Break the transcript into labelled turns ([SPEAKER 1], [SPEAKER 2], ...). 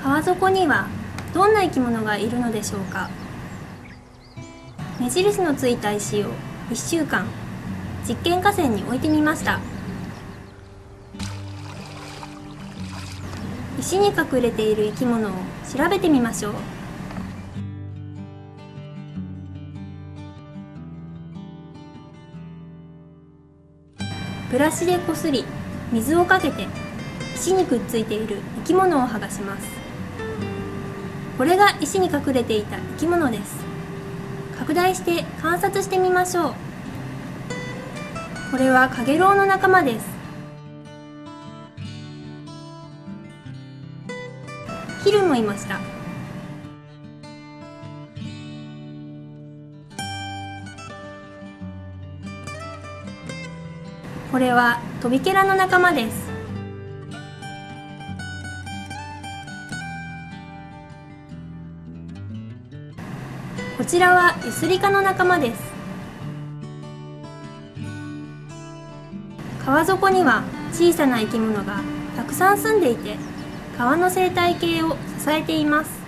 [SPEAKER 1] 川底にはどんな生き物がいるのでしょうか？目印のついた石を1週間実験河川に置いてみました。石に隠れている生き物を調べてみましょう。ブラシでこすり水をかけて石にくっついている生き物を剥がします。これが石に隠れていた生き物です。拡大して観察してみましょう。これはカゲロウの仲間です。ヒルもいました。これはトビケラの仲間です。こちらはユスリカの仲間です。川底には小さな生き物がたくさん住んでいて川の生態系を支えています。